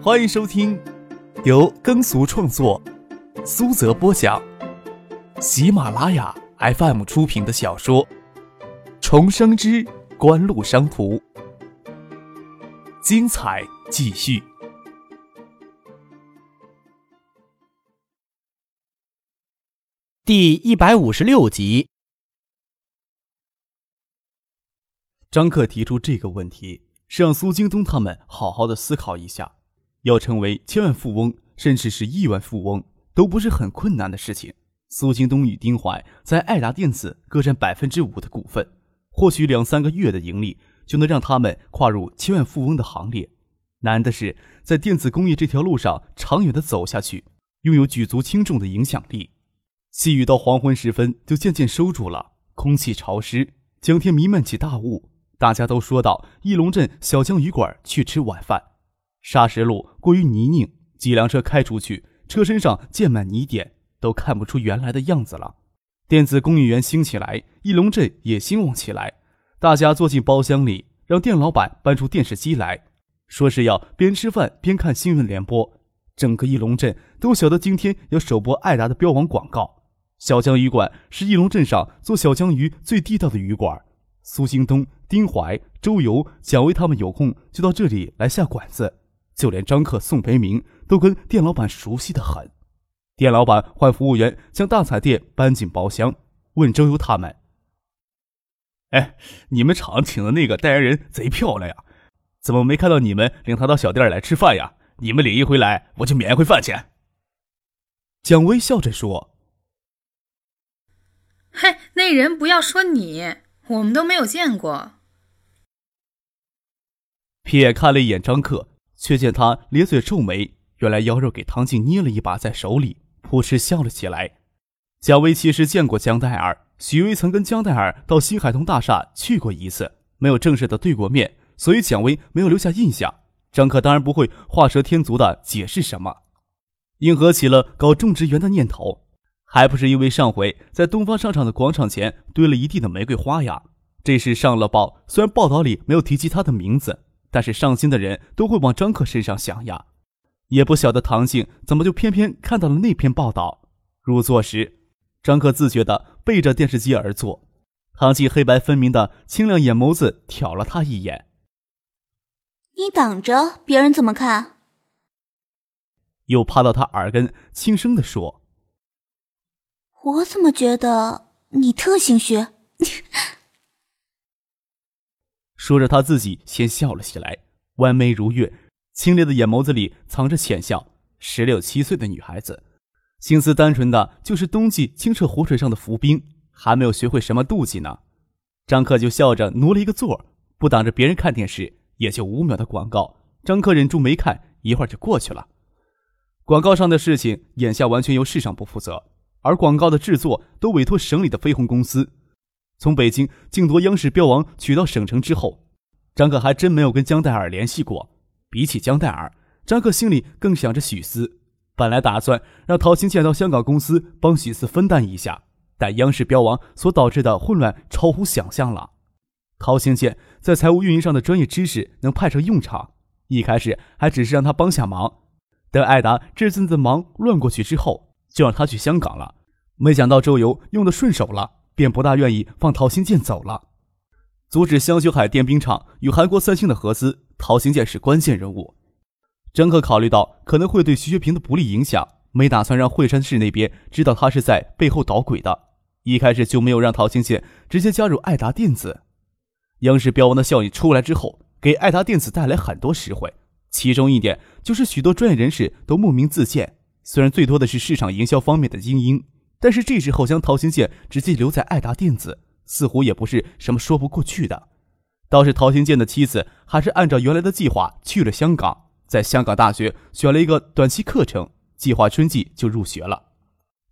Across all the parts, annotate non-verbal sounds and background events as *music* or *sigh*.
欢迎收听由耕俗创作、苏泽播讲、喜马拉雅 FM 出品的小说《重生之官路商途》，精彩继续，第一百五十六集。张克提出这个问题，是让苏京东他们好好的思考一下。要成为千万富翁，甚至是亿万富翁，都不是很困难的事情。苏京东与丁怀在爱达电子各占百分之五的股份，或许两三个月的盈利就能让他们跨入千万富翁的行列。难的是在电子工业这条路上长远的走下去，拥有举足轻重的影响力。细雨到黄昏时分就渐渐收住了，空气潮湿，江天弥漫起大雾。大家都说到翼龙镇小江鱼馆去吃晚饭。砂石路过于泥泞，几辆车开出去，车身上溅满泥点，都看不出原来的样子了。电子工业园兴起来，翼龙镇也兴旺起来。大家坐进包厢里，让店老板搬出电视机来，说是要边吃饭边看新闻联播。整个翼龙镇都晓得今天要首播爱达的标王广告。小江鱼馆是翼龙镇上做小江鱼最地道的鱼馆。苏兴东、丁怀、周游、蒋薇他们有空就到这里来下馆子。就连张克、宋培明都跟店老板熟悉的很。店老板换服务员将大彩电搬进包厢，问周游他们：“哎，你们厂请的那个代言人贼漂亮呀，怎么没看到你们领她到小店来吃饭呀？你们领一回来，我就免一回饭钱。”蒋薇笑着说：“嘿，那人不要说你，我们都没有见过。”瞥看了一眼张克。却见他咧嘴皱眉，原来腰肉给唐静捏了一把在手里，扑哧笑了起来。蒋薇其实见过江黛儿，许巍曾跟江黛儿到新海通大厦去过一次，没有正式的对过面，所以蒋薇没有留下印象。张克当然不会画蛇添足的解释什么，应和起了搞种植园的念头，还不是因为上回在东方商场的广场前堆了一地的玫瑰花呀？这事上了报，虽然报道里没有提及他的名字。但是上心的人都会往张克身上想呀，也不晓得唐静怎么就偏偏看到了那篇报道。入座时，张克自觉的背着电视机而坐，唐静黑白分明的清亮眼眸子瞟了他一眼。你挡着，别人怎么看？又趴到他耳根轻声的说：“我怎么觉得你特心虚？”说着，他自己先笑了起来，弯眉如月，清冽的眼眸子里藏着浅笑。十六七岁的女孩子，心思单纯的就是冬季清澈湖水上的浮冰，还没有学会什么妒忌呢。张克就笑着挪了一个座儿不挡着别人看电视，也就五秒的广告，张克忍住没看，一会儿就过去了。广告上的事情，眼下完全由市场部负责，而广告的制作都委托省里的飞鸿公司。从北京竞夺央视标王取到省城之后，张克还真没有跟江黛儿联系过。比起江黛儿，张克心里更想着许思。本来打算让陶行健到香港公司帮许思分担一下，但央视标王所导致的混乱超乎想象了。陶行健在财务运营上的专业知识能派上用场，一开始还只是让他帮下忙。等艾达这阵子忙乱过去之后，就让他去香港了。没想到周游用的顺手了。便不大愿意放陶行健走了，阻止香雪海电冰厂与韩国三星的合资。陶行健是关键人物，张克考虑到可能会对徐学平的不利影响，没打算让惠山市那边知道他是在背后捣鬼的。一开始就没有让陶行健直接加入爱达电子。央视标王的效应出来之后，给爱达电子带来很多实惠，其中一点就是许多专业人士都慕名自荐，虽然最多的是市场营销方面的精英。但是这时候将陶行健直接留在爱达电子，似乎也不是什么说不过去的。倒是陶行健的妻子还是按照原来的计划去了香港，在香港大学选了一个短期课程，计划春季就入学了。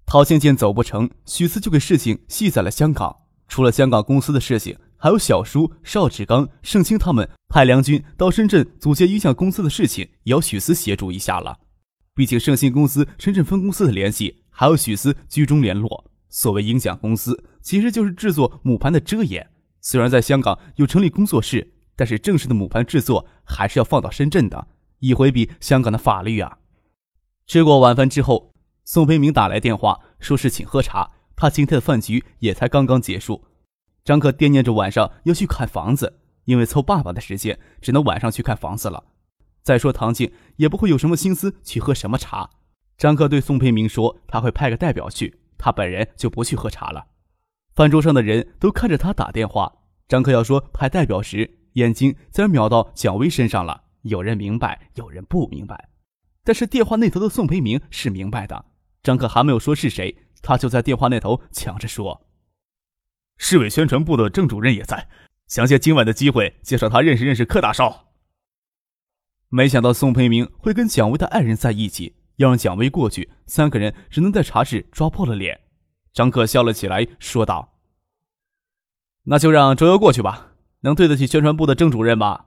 陶行健走不成，许思就给事情系在了香港。除了香港公司的事情，还有小叔邵志刚、盛清他们派梁军到深圳组建音响公司的事情，也要许思协助一下了。毕竟盛兴公司深圳分公司的联系。还有许思居中联络。所谓音响公司，其实就是制作母盘的遮掩。虽然在香港有成立工作室，但是正式的母盘制作还是要放到深圳的。以回避香港的法律啊。吃过晚饭之后，宋培明打来电话，说是请喝茶。他今天的饭局也才刚刚结束。张克惦念着晚上要去看房子，因为凑爸爸的时间，只能晚上去看房子了。再说唐静也不会有什么心思去喝什么茶。张克对宋培明说：“他会派个代表去，他本人就不去喝茶了。”饭桌上的人都看着他打电话。张克要说派代表时，眼睛自然瞄到蒋薇身上了。有人明白，有人不明白。但是电话那头的宋培明是明白的。张克还没有说是谁，他就在电话那头抢着说：“市委宣传部的郑主任也在，想借今晚的机会介绍他认识认识柯大少。”没想到宋培明会跟蒋薇的爱人在一起，要让蒋薇过去，三个人只能在茶室抓破了脸。张克笑了起来，说道：“那就让周游过去吧，能对得起宣传部的郑主任吗？”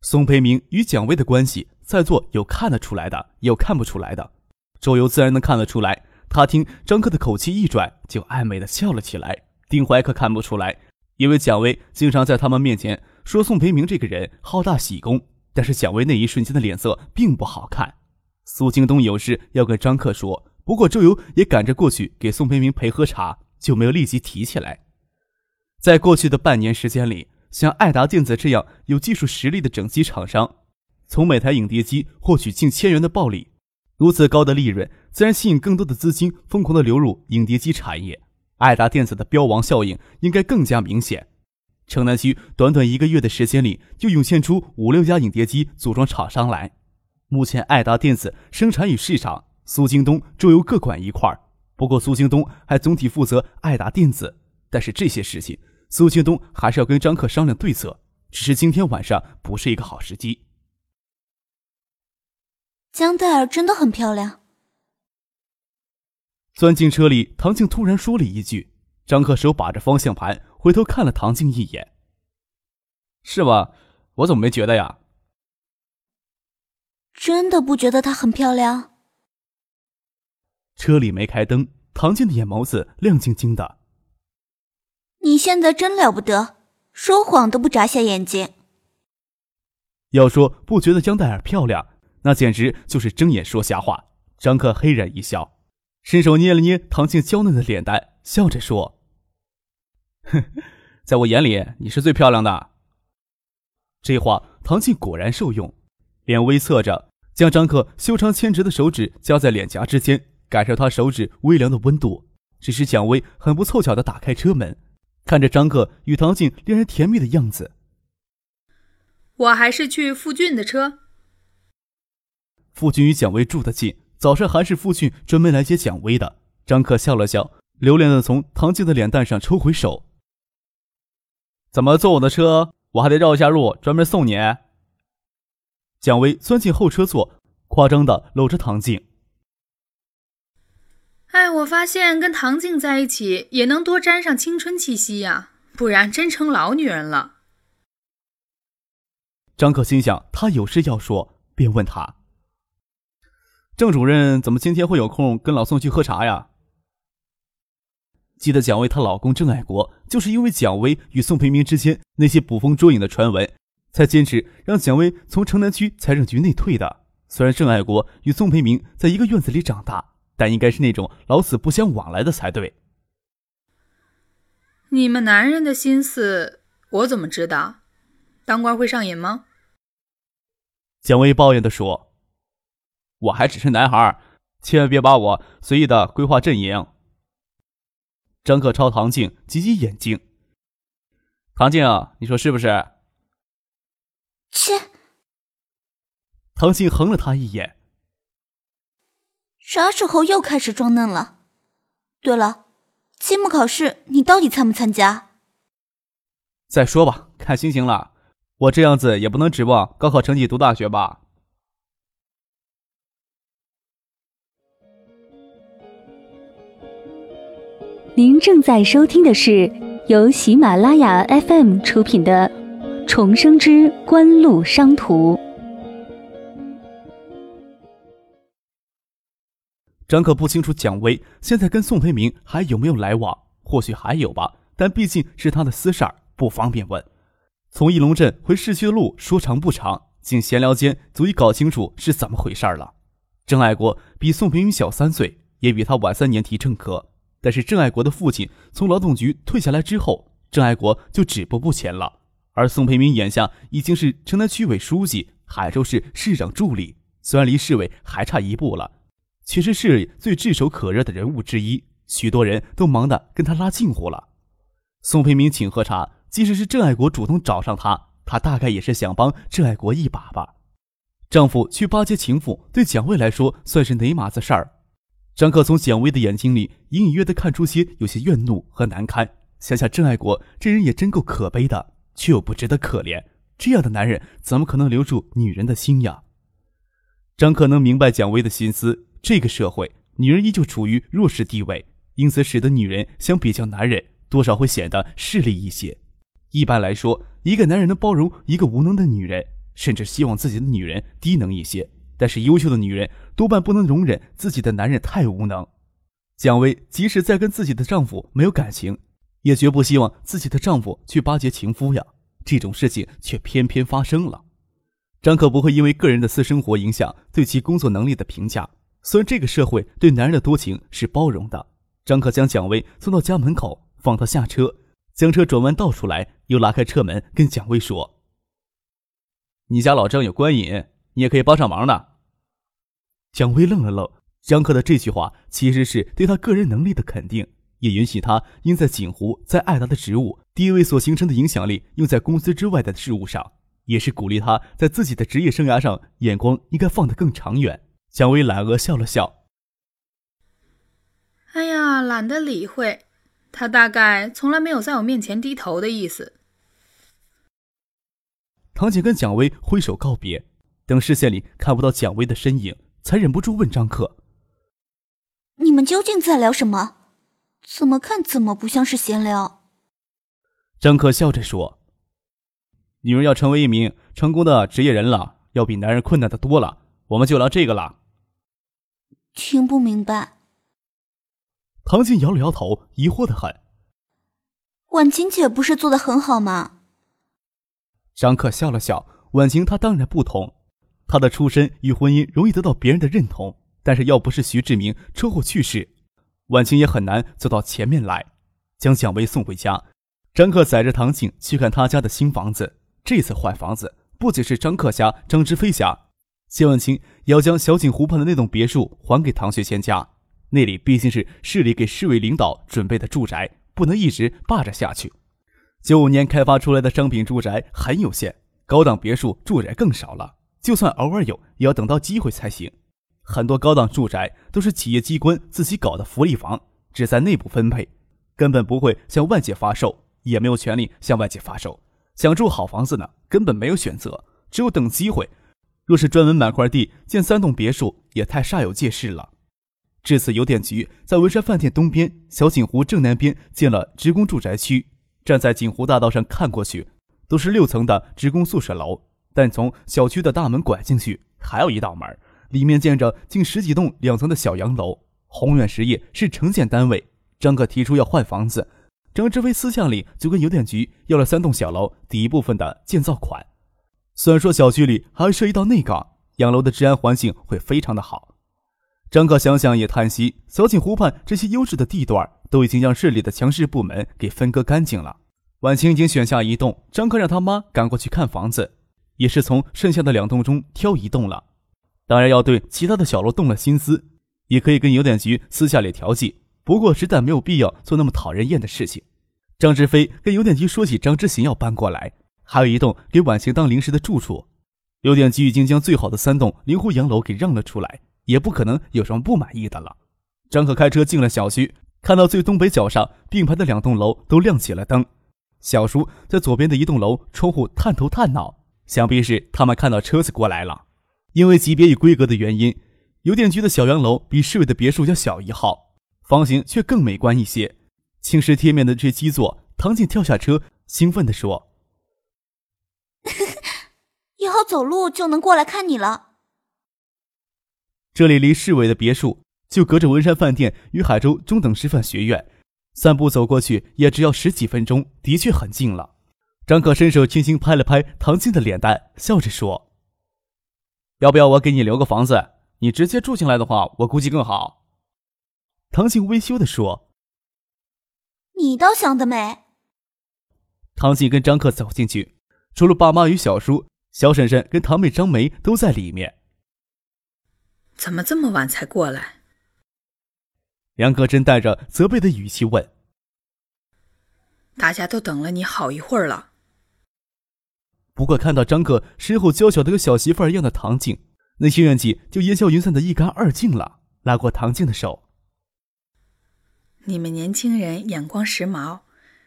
宋培明与蒋薇的关系，在座有看得出来的，有看不出来的。周游自然能看得出来。他听张克的口气一转，就暧昧的笑了起来。丁怀可看不出来，因为蒋薇经常在他们面前说宋培明这个人好大喜功。但是蒋薇那一瞬间的脸色并不好看。苏京东有事要跟张克说，不过周游也赶着过去给宋培明陪喝茶，就没有立即提起来。在过去的半年时间里。像爱达电子这样有技术实力的整机厂商，从每台影碟机获取近千元的暴利，如此高的利润，自然吸引更多的资金疯狂的流入影碟机产业。爱达电子的标王效应应该更加明显。城南区短短一个月的时间里，就涌现出五六家影碟机组装厂商来。目前，爱达电子生产与市场，苏京东、周游各管一块儿。不过，苏京东还总体负责爱达电子，但是这些事情。苏京东还是要跟张克商量对策，只是今天晚上不是一个好时机。江黛儿真的很漂亮。钻进车里，唐静突然说了一句：“张克手把着方向盘，回头看了唐静一眼。是吗？我怎么没觉得呀？真的不觉得她很漂亮。”车里没开灯，唐静的眼眸子亮晶晶的。你现在真了不得，说谎都不眨下眼睛。要说不觉得江黛儿漂亮，那简直就是睁眼说瞎话。张克嘿然一笑，伸手捏了捏唐静娇嫩的脸蛋，笑着说：“哼，在我眼里你是最漂亮的。”这话唐静果然受用，脸微侧着，将张克修长纤直的手指夹在脸颊之间，感受他手指微凉的温度。只是蒋薇很不凑巧的打开车门。看着张克与唐静令人甜蜜的样子，我还是去傅俊的车。傅俊与蒋薇住得近，早上还是傅俊专门来接蒋薇的。张克笑了笑，留恋的从唐静的脸蛋上抽回手。怎么坐我的车？我还得绕一下路，专门送你。蒋薇钻进后车座，夸张的搂着唐静。哎，我发现跟唐静在一起也能多沾上青春气息呀，不然真成老女人了。张可心想，他有事要说，便问他：“郑主任怎么今天会有空跟老宋去喝茶呀？”记得蒋薇她老公郑爱国，就是因为蒋薇与宋培明之间那些捕风捉影的传闻，才坚持让蒋薇从城南区财政局内退的。虽然郑爱国与宋培明在一个院子里长大。但应该是那种老死不相往来的才对。你们男人的心思，我怎么知道？当官会上瘾吗？蒋薇抱怨地说：“我还只是男孩，千万别把我随意的规划阵营。”张克超唐静挤挤眼睛：“唐静，你说是不是？”切！唐静横了他一眼。啥时候又开始装嫩了？对了，期末考试你到底参不参加？再说吧，看心情了。我这样子也不能指望高考成绩读大学吧。您正在收听的是由喜马拉雅 FM 出品的《重生之官路商途》。张可不清楚蒋薇现在跟宋培明还有没有来往，或许还有吧，但毕竟是他的私事儿，不方便问。从义龙镇回市区的路说长不长，仅闲聊间足以搞清楚是怎么回事儿了。郑爱国比宋培云小三岁，也比他晚三年提正科。但是郑爱国的父亲从劳动局退下来之后，郑爱国就止步不前了。而宋培明眼下已经是城南区委书记、海州市市长助理，虽然离市委还差一步了，却是市里最炙手可热的人物之一。许多人都忙得跟他拉近乎了。宋培明请喝茶，即使是郑爱国主动找上他，他大概也是想帮郑爱国一把吧。丈夫去巴结情妇，对蒋薇来说算是哪码子事儿？张克从蒋薇的眼睛里隐隐约的看出些有些怨怒和难堪。想想郑爱国这人也真够可悲的，却又不值得可怜。这样的男人怎么可能留住女人的心呀？张克能明白蒋薇的心思。这个社会，女人依旧处于弱势地位，因此使得女人相比较男人，多少会显得势利一些。一般来说，一个男人能包容一个无能的女人，甚至希望自己的女人低能一些。但是优秀的女人多半不能容忍自己的男人太无能。蒋薇即使在跟自己的丈夫没有感情，也绝不希望自己的丈夫去巴结情夫呀。这种事情却偏偏发生了。张可不会因为个人的私生活影响对其工作能力的评价。虽然这个社会对男人的多情是包容的，张可将蒋薇送到家门口，放她下车，将车转弯倒出来，又拉开车门，跟蒋薇说：“你家老张有官瘾。”你也可以帮上忙的。蒋薇愣了愣，张克的这句话其实是对他个人能力的肯定，也允许他因在锦湖、在爱达的职务地位所形成的影响力用在公司之外的事物上，也是鼓励他在自己的职业生涯上眼光应该放得更长远。蒋薇懒额笑了笑：“哎呀，懒得理会，他大概从来没有在我面前低头的意思。”唐姐跟蒋薇挥手告别。等视线里看不到蒋薇的身影，才忍不住问张克：“你们究竟在聊什么？怎么看怎么不像是闲聊。”张克笑着说：“女人要成为一名成功的职业人了，要比男人困难的多了。我们就聊这个了。”听不明白。唐静摇了摇头，疑惑的很：“婉晴姐不是做的很好吗？”张克笑了笑：“婉晴她当然不同。”她的出身与婚姻容易得到别人的认同，但是要不是徐志明车祸去世，婉清也很难走到前面来。将蒋薇送回家，张克载着唐静去看他家的新房子。这次换房子不仅是张克家、张之飞家，谢婉清也要将小景湖畔的那栋别墅还给唐学谦家。那里毕竟是市里给市委领导准备的住宅，不能一直霸着下去。九五年开发出来的商品住宅很有限，高档别墅住宅更少了。就算偶尔有，也要等到机会才行。很多高档住宅都是企业机关自己搞的福利房，只在内部分配，根本不会向外界发售，也没有权利向外界发售。想住好房子呢，根本没有选择，只有等机会。若是专门买块地建三栋别墅，也太煞有介事了。这次邮电局在文山饭店东边小景湖正南边建了职工住宅区，站在景湖大道上看过去，都是六层的职工宿舍楼。但从小区的大门拐进去，还有一道门，里面建着近十几栋两层的小洋楼。宏远实业是城建单位，张克提出要换房子，张志飞私下里就跟邮电局要了三栋小楼第一部分的建造款。虽然说小区里还涉及到内岗，洋楼的治安环境会非常的好。张克想想也叹息，小景湖畔这些优质的地段都已经让市里的强势部门给分割干净了。晚晴已经选下一栋，张克让他妈赶过去看房子。也是从剩下的两栋中挑一栋了，当然要对其他的小楼动了心思，也可以跟邮电局私下里调剂。不过实在没有必要做那么讨人厌的事情。张志飞跟邮电局说起张之行要搬过来，还有一栋给婉晴当临时的住处。邮电局已经将最好的三栋临湖洋楼给让了出来，也不可能有什么不满意的了。张可开车进了小区，看到最东北角上并排的两栋楼都亮起了灯，小叔在左边的一栋楼窗户探头探脑。想必是他们看到车子过来了，因为级别与规格的原因，邮电局的小洋楼比市委的别墅要小一号，房型却更美观一些，青石贴面的这基座。唐静跳下车，兴奋地说：“ *laughs* 以后走路就能过来看你了。”这里离市委的别墅就隔着文山饭店与海州中等师范学院，散步走过去也只要十几分钟，的确很近了。张可伸手轻轻拍了拍唐静的脸蛋，笑着说：“要不要我给你留个房子？你直接住进来的话，我估计更好。”唐静微羞的说：“你倒想得美。”唐静跟张克走进去，除了爸妈与小叔、小婶婶跟堂妹张梅都在里面。怎么这么晚才过来？梁克真带着责备的语气问：“大家都等了你好一会儿了。”不过看到张克身后娇小的跟小媳妇儿一样的唐静，那些怨气就烟消云散的一干二净了。拉过唐静的手：“你们年轻人眼光时髦，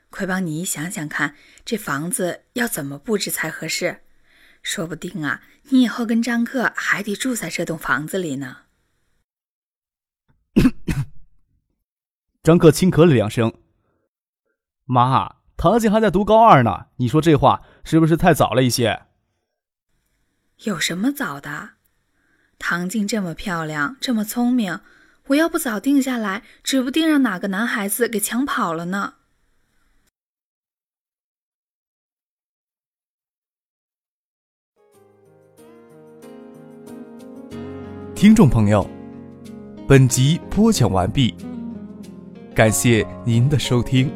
快帮你想想看，这房子要怎么布置才合适？说不定啊，你以后跟张克还得住在这栋房子里呢。”张克轻咳了两声：“妈，唐静还在读高二呢，你说这话是不是太早了一些？”“有什么早的？唐静这么漂亮，这么聪明，我要不早定下来，指不定让哪个男孩子给抢跑了呢。”听众朋友，本集播讲完毕。感谢您的收听。